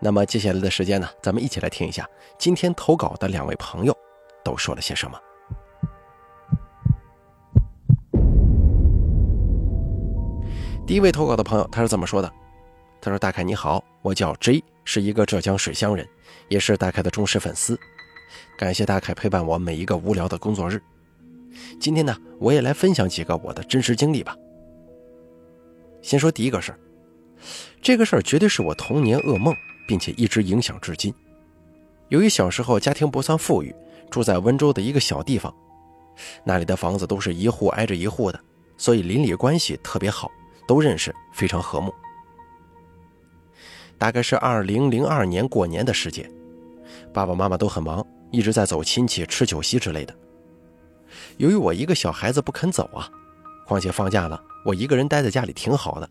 那么接下来的时间呢，咱们一起来听一下今天投稿的两位朋友都说了些什么。第一位投稿的朋友他是怎么说的：“他说大凯你好，我叫 J，是一个浙江水乡人，也是大凯的忠实粉丝。感谢大凯陪伴我每一个无聊的工作日。今天呢，我也来分享几个我的真实经历吧。先说第一个事儿，这个事儿绝对是我童年噩梦。”并且一直影响至今。由于小时候家庭不算富裕，住在温州的一个小地方，那里的房子都是一户挨着一户的，所以邻里关系特别好，都认识，非常和睦。大概是二零零二年过年的时节，爸爸妈妈都很忙，一直在走亲戚、吃酒席之类的。由于我一个小孩子不肯走啊，况且放假了，我一个人待在家里挺好的，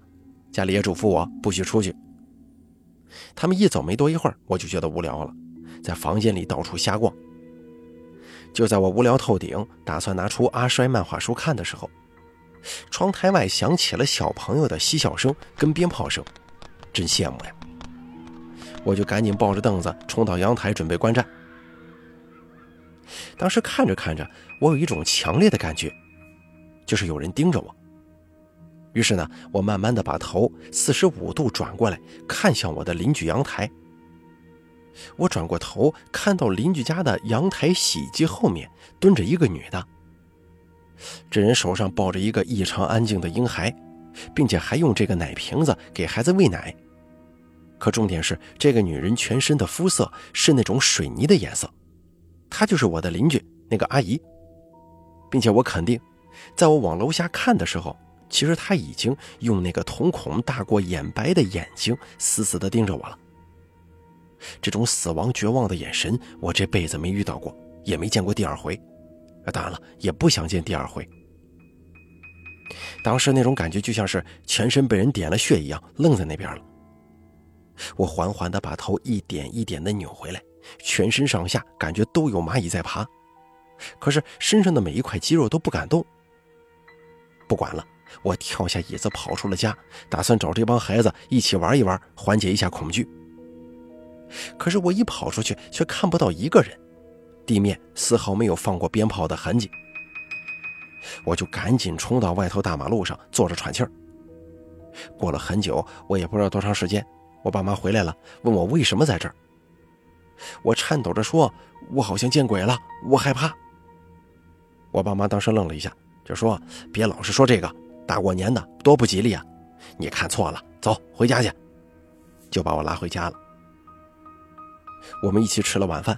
家里也嘱咐我不许出去。他们一走没多一会儿，我就觉得无聊了，在房间里到处瞎逛。就在我无聊透顶，打算拿出阿衰漫画书看的时候，窗台外响起了小朋友的嬉笑声跟鞭炮声，真羡慕呀！我就赶紧抱着凳子冲到阳台准备观战。当时看着看着，我有一种强烈的感觉，就是有人盯着我。于是呢，我慢慢的把头四十五度转过来，看向我的邻居阳台。我转过头，看到邻居家的阳台洗衣机后面蹲着一个女的。这人手上抱着一个异常安静的婴孩，并且还用这个奶瓶子给孩子喂奶。可重点是，这个女人全身的肤色是那种水泥的颜色，她就是我的邻居那个阿姨，并且我肯定，在我往楼下看的时候。其实他已经用那个瞳孔大过眼白的眼睛死死地盯着我了。这种死亡绝望的眼神，我这辈子没遇到过，也没见过第二回。啊，当然了，也不想见第二回。当时那种感觉就像是全身被人点了穴一样，愣在那边了。我缓缓地把头一点一点地扭回来，全身上下感觉都有蚂蚁在爬，可是身上的每一块肌肉都不敢动。不管了。我跳下椅子，跑出了家，打算找这帮孩子一起玩一玩，缓解一下恐惧。可是我一跑出去，却看不到一个人，地面丝毫没有放过鞭炮的痕迹。我就赶紧冲到外头大马路上，坐着喘气儿。过了很久，我也不知道多长时间，我爸妈回来了，问我为什么在这儿。我颤抖着说：“我好像见鬼了，我害怕。”我爸妈当时愣了一下，就说：“别老是说这个。”大过年的多不吉利啊！你看错了，走回家去，就把我拉回家了。我们一起吃了晚饭，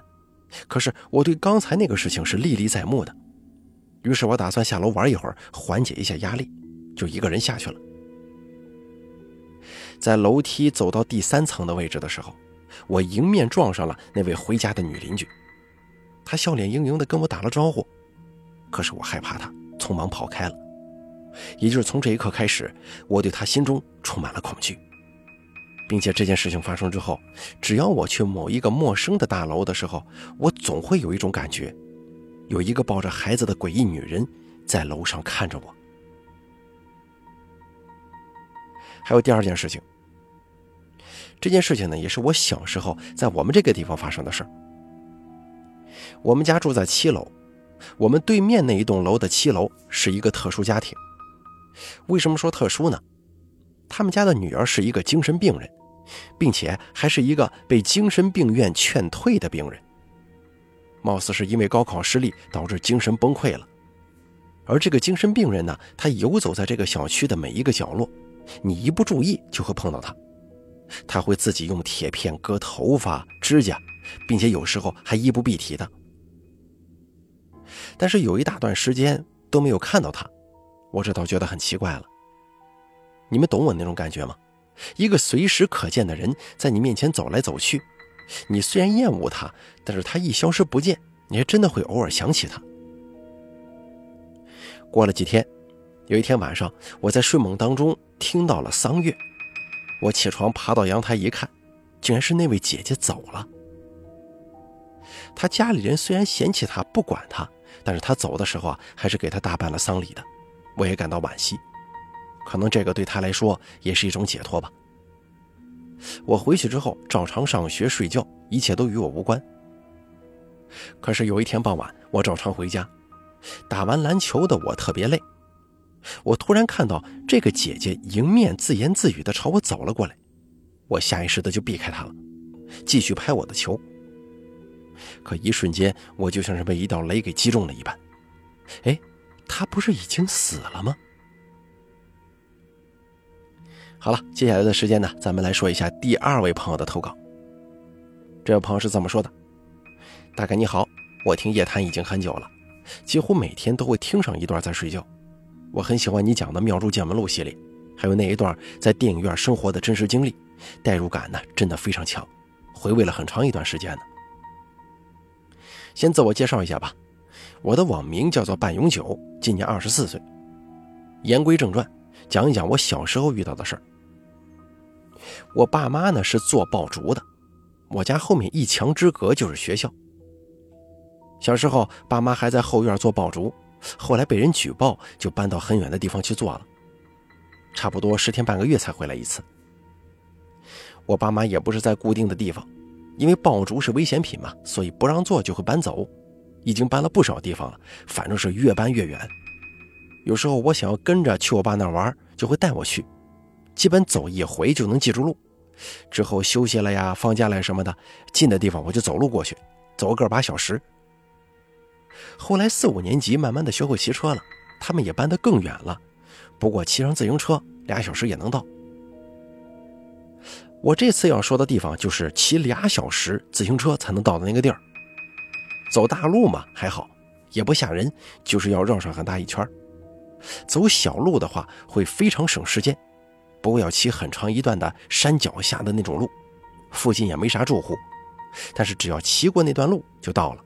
可是我对刚才那个事情是历历在目的。于是我打算下楼玩一会儿，缓解一下压力，就一个人下去了。在楼梯走到第三层的位置的时候，我迎面撞上了那位回家的女邻居，她笑脸盈盈的跟我打了招呼，可是我害怕她，匆忙跑开了。也就是从这一刻开始，我对他心中充满了恐惧，并且这件事情发生之后，只要我去某一个陌生的大楼的时候，我总会有一种感觉，有一个抱着孩子的诡异女人在楼上看着我。还有第二件事情，这件事情呢，也是我小时候在我们这个地方发生的事儿。我们家住在七楼，我们对面那一栋楼的七楼是一个特殊家庭。为什么说特殊呢？他们家的女儿是一个精神病人，并且还是一个被精神病院劝退的病人。貌似是因为高考失利导致精神崩溃了。而这个精神病人呢，他游走在这个小区的每一个角落，你一不注意就会碰到他。他会自己用铁片割头发、指甲，并且有时候还衣不蔽体的。但是有一大段时间都没有看到他。我这倒觉得很奇怪了，你们懂我那种感觉吗？一个随时可见的人在你面前走来走去，你虽然厌恶他，但是他一消失不见，你还真的会偶尔想起他。过了几天，有一天晚上，我在睡梦当中听到了桑乐，我起床爬到阳台一看，竟然是那位姐姐走了。他家里人虽然嫌弃他不管他，但是他走的时候啊，还是给他大办了丧礼的，我也感到惋惜。可能这个对他来说也是一种解脱吧。我回去之后照常上学睡觉，一切都与我无关。可是有一天傍晚，我照常回家，打完篮球的我特别累，我突然看到这个姐姐迎面自言自语的朝我走了过来，我下意识的就避开她了，继续拍我的球。可一瞬间，我就像是被一道雷给击中了一般。哎，他不是已经死了吗？好了，接下来的时间呢，咱们来说一下第二位朋友的投稿。这位朋友是这么说的：“大概你好，我听夜谈已经很久了，几乎每天都会听上一段再睡觉。我很喜欢你讲的《妙珠见闻录》系列，还有那一段在电影院生活的真实经历，代入感呢真的非常强，回味了很长一段时间呢。先自我介绍一下吧，我的网名叫做半永久，今年二十四岁。言归正传，讲一讲我小时候遇到的事儿。”我爸妈呢是做爆竹的，我家后面一墙之隔就是学校。小时候，爸妈还在后院做爆竹，后来被人举报，就搬到很远的地方去做了，差不多十天半个月才回来一次。我爸妈也不是在固定的地方，因为爆竹是危险品嘛，所以不让做就会搬走，已经搬了不少地方了，反正是越搬越远。有时候我想要跟着去我爸那玩，就会带我去。基本走一回就能记住路，之后休息了呀、放假了什么的，近的地方我就走路过去，走个把小时。后来四五年级慢慢的学会骑车了，他们也搬得更远了，不过骑上自行车俩小时也能到。我这次要说的地方就是骑俩小时自行车才能到的那个地儿。走大路嘛还好，也不吓人，就是要绕上很大一圈。走小路的话会非常省时间。不过要骑很长一段的山脚下的那种路，附近也没啥住户，但是只要骑过那段路就到了。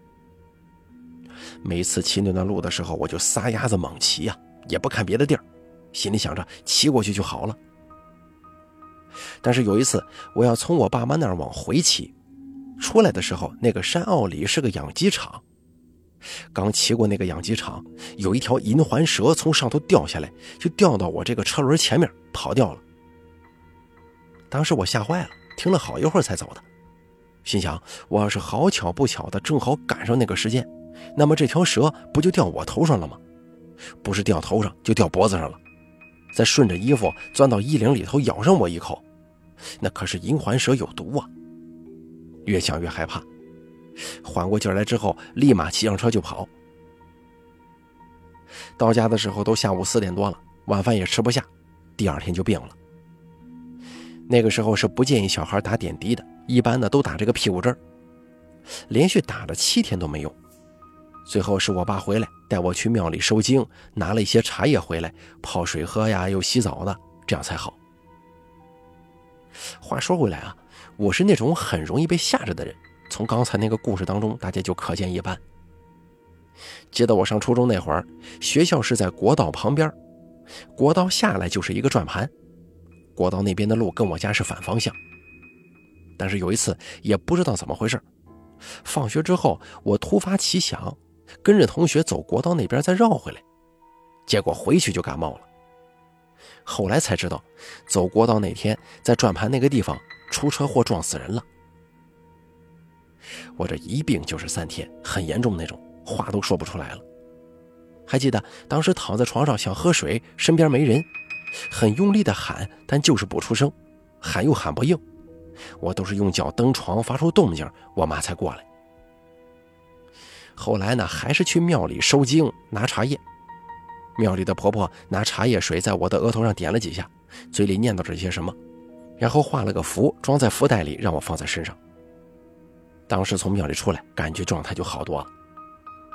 每次骑那段路的时候，我就撒丫子猛骑呀，也不看别的地儿，心里想着骑过去就好了。但是有一次，我要从我爸妈那儿往回骑，出来的时候，那个山坳里是个养鸡场。刚骑过那个养鸡场，有一条银环蛇从上头掉下来，就掉到我这个车轮前面跑掉了。当时我吓坏了，停了好一会儿才走的，心想我要是好巧不巧的正好赶上那个时间，那么这条蛇不就掉我头上了吗？不是掉头上，就掉脖子上了，再顺着衣服钻到衣领里头咬上我一口，那可是银环蛇有毒啊！越想越害怕，缓过劲来之后，立马骑上车就跑。到家的时候都下午四点多了，晚饭也吃不下，第二天就病了。那个时候是不建议小孩打点滴的，一般的都打这个屁股针连续打了七天都没用，最后是我爸回来带我去庙里收经，拿了一些茶叶回来泡水喝呀，又洗澡的，这样才好。话说回来啊，我是那种很容易被吓着的人，从刚才那个故事当中大家就可见一斑。记得我上初中那会儿，学校是在国道旁边，国道下来就是一个转盘。国道那边的路跟我家是反方向，但是有一次也不知道怎么回事，放学之后我突发奇想，跟着同学走国道那边再绕回来，结果回去就感冒了。后来才知道，走国道那天在转盘那个地方出车祸撞死人了。我这一病就是三天，很严重那种，话都说不出来了。还记得当时躺在床上想喝水，身边没人。很用力的喊，但就是不出声，喊又喊不应，我都是用脚蹬床发出动静，我妈才过来。后来呢，还是去庙里收经拿茶叶，庙里的婆婆拿茶叶水在我的额头上点了几下，嘴里念叨着些什么，然后画了个符，装在福袋里让我放在身上。当时从庙里出来，感觉状态就好多了，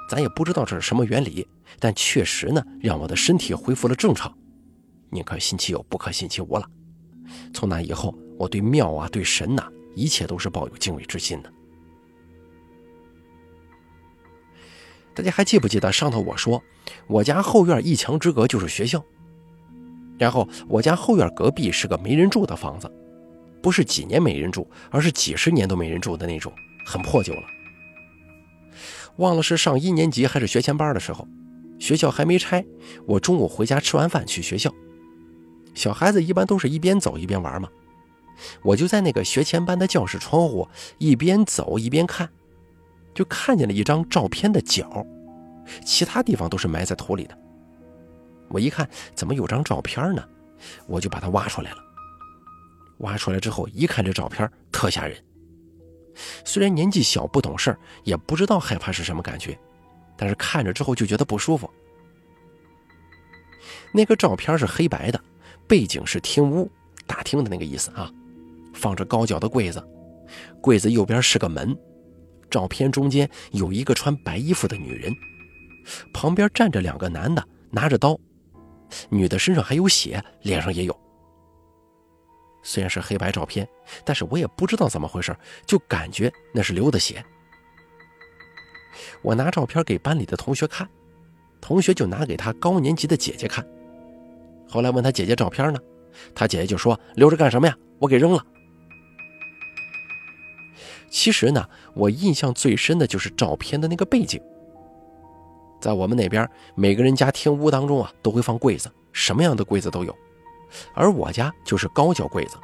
咱也不知道这是什么原理，但确实呢，让我的身体恢复了正常。宁可信其有，不可信其无了。从那以后，我对庙啊、对神呐，一切都是抱有敬畏之心的。大家还记不记得上头我说，我家后院一墙之隔就是学校，然后我家后院隔壁是个没人住的房子，不是几年没人住，而是几十年都没人住的那种，很破旧了。忘了是上一年级还是学前班的时候，学校还没拆，我中午回家吃完饭去学校。小孩子一般都是一边走一边玩嘛，我就在那个学前班的教室窗户一边走一边看，就看见了一张照片的角，其他地方都是埋在土里的。我一看怎么有张照片呢，我就把它挖出来了。挖出来之后一看这照片特吓人。虽然年纪小不懂事也不知道害怕是什么感觉，但是看着之后就觉得不舒服。那个照片是黑白的，背景是厅屋，大厅的那个意思啊，放着高脚的柜子，柜子右边是个门，照片中间有一个穿白衣服的女人，旁边站着两个男的拿着刀，女的身上还有血，脸上也有。虽然是黑白照片，但是我也不知道怎么回事，就感觉那是流的血。我拿照片给班里的同学看，同学就拿给他高年级的姐姐看。后来问他姐姐照片呢，他姐姐就说：“留着干什么呀？我给扔了。”其实呢，我印象最深的就是照片的那个背景。在我们那边，每个人家厅屋当中啊，都会放柜子，什么样的柜子都有。而我家就是高脚柜子。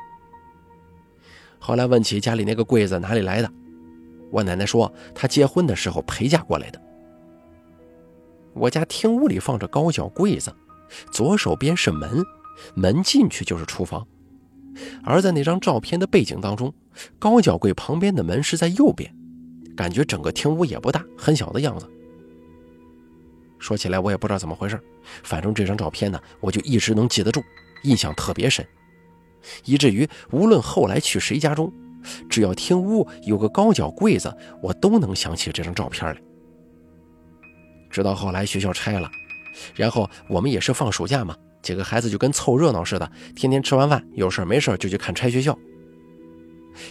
后来问起家里那个柜子哪里来的，我奶奶说她结婚的时候陪嫁过来的。我家厅屋里放着高脚柜子，左手边是门，门进去就是厨房。而在那张照片的背景当中，高脚柜旁边的门是在右边，感觉整个厅屋也不大，很小的样子。说起来我也不知道怎么回事，反正这张照片呢，我就一直能记得住。印象特别深，以至于无论后来去谁家中，只要厅屋有个高脚柜子，我都能想起这张照片来。直到后来学校拆了，然后我们也是放暑假嘛，几个孩子就跟凑热闹似的，天天吃完饭有事没事就去看拆学校。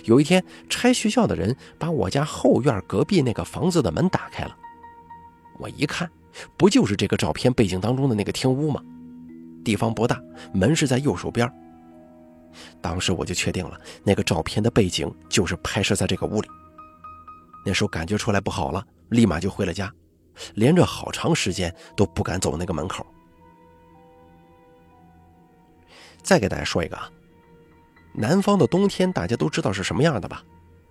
有一天，拆学校的人把我家后院隔壁那个房子的门打开了，我一看，不就是这个照片背景当中的那个厅屋吗？地方不大，门是在右手边。当时我就确定了，那个照片的背景就是拍摄在这个屋里。那时候感觉出来不好了，立马就回了家，连着好长时间都不敢走那个门口。再给大家说一个啊，南方的冬天大家都知道是什么样的吧？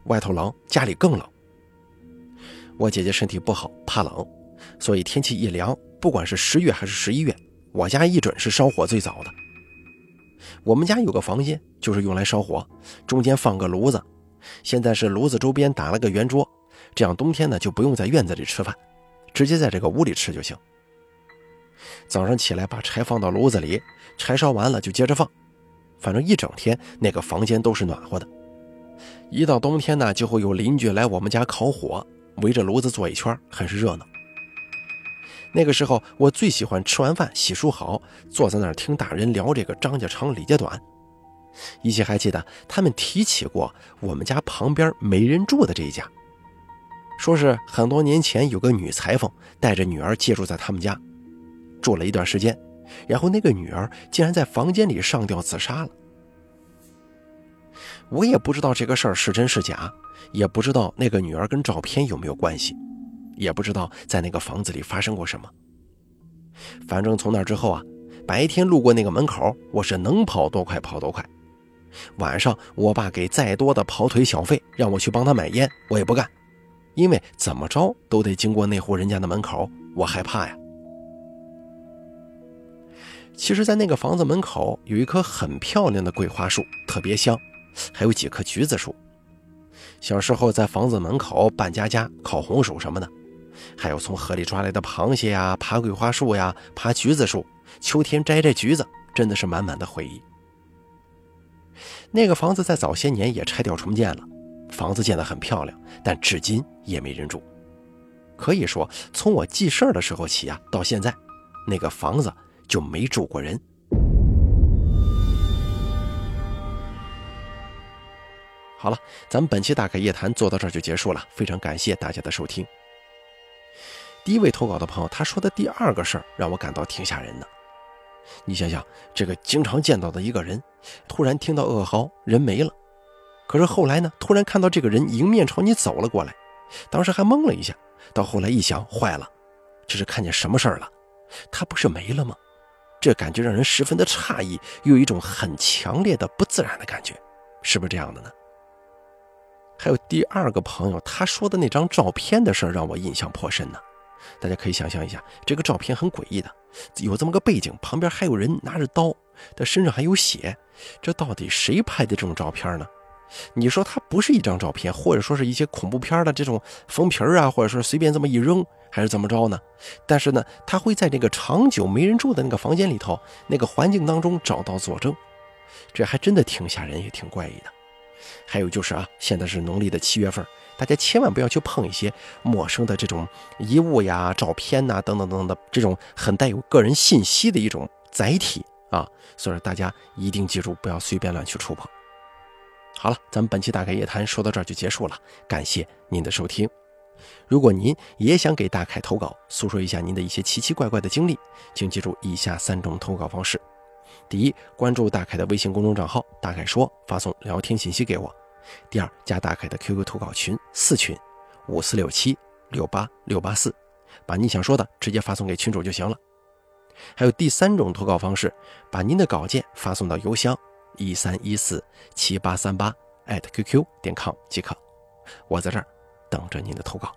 外头冷，家里更冷。我姐姐身体不好，怕冷，所以天气一凉，不管是十月还是十一月。我家一准是烧火最早的。我们家有个房间，就是用来烧火，中间放个炉子。现在是炉子周边打了个圆桌，这样冬天呢就不用在院子里吃饭，直接在这个屋里吃就行。早上起来把柴放到炉子里，柴烧完了就接着放，反正一整天那个房间都是暖和的。一到冬天呢，就会有邻居来我们家烤火，围着炉子坐一圈，很是热闹。那个时候，我最喜欢吃完饭洗漱好，坐在那儿听大人聊这个张家长李家短。依稀还记得他们提起过我们家旁边没人住的这一家，说是很多年前有个女裁缝带着女儿借住在他们家，住了一段时间，然后那个女儿竟然在房间里上吊自杀了。我也不知道这个事儿是真是假，也不知道那个女儿跟照片有没有关系。也不知道在那个房子里发生过什么。反正从那之后啊，白天路过那个门口，我是能跑多快跑多快。晚上我爸给再多的跑腿小费，让我去帮他买烟，我也不干，因为怎么着都得经过那户人家的门口，我害怕呀。其实，在那个房子门口有一棵很漂亮的桂花树，特别香，还有几棵橘子树。小时候在房子门口扮家家、烤红薯什么的。还有从河里抓来的螃蟹呀，爬桂花树呀，爬橘子树，秋天摘摘橘子，真的是满满的回忆。那个房子在早些年也拆掉重建了，房子建得很漂亮，但至今也没人住。可以说，从我记事儿的时候起啊，到现在，那个房子就没住过人。好了，咱们本期大开夜谈做到这儿就结束了，非常感谢大家的收听。第一位投稿的朋友，他说的第二个事儿让我感到挺吓人的。你想想，这个经常见到的一个人，突然听到噩耗，人没了。可是后来呢，突然看到这个人迎面朝你走了过来，当时还懵了一下，到后来一想，坏了，这是看见什么事儿了？他不是没了吗？这感觉让人十分的诧异，又有一种很强烈的不自然的感觉，是不是这样的呢？还有第二个朋友他说的那张照片的事儿，让我印象颇深呢。大家可以想象一下，这个照片很诡异的，有这么个背景，旁边还有人拿着刀，他身上还有血，这到底谁拍的这种照片呢？你说它不是一张照片，或者说是一些恐怖片的这种封皮啊，或者说随便这么一扔，还是怎么着呢？但是呢，他会在这个长久没人住的那个房间里头，那个环境当中找到佐证，这还真的挺吓人，也挺怪异的。还有就是啊，现在是农历的七月份。大家千万不要去碰一些陌生的这种衣物呀、照片呐等等等等的这种很带有个人信息的一种载体啊，所以说大家一定记住，不要随便乱去触碰。好了，咱们本期大凯夜谈说到这儿就结束了，感谢您的收听。如果您也想给大凯投稿，诉说一下您的一些奇奇怪怪的经历，请记住以下三种投稿方式：第一，关注大凯的微信公众账号“大凯说”，发送聊天信息给我。第二，加大凯的 QQ 投稿群四群，五四六七六八六八四，把你想说的直接发送给群主就行了。还有第三种投稿方式，把您的稿件发送到邮箱一三一四七八三八 @QQ 点 com 即可。我在这儿等着您的投稿。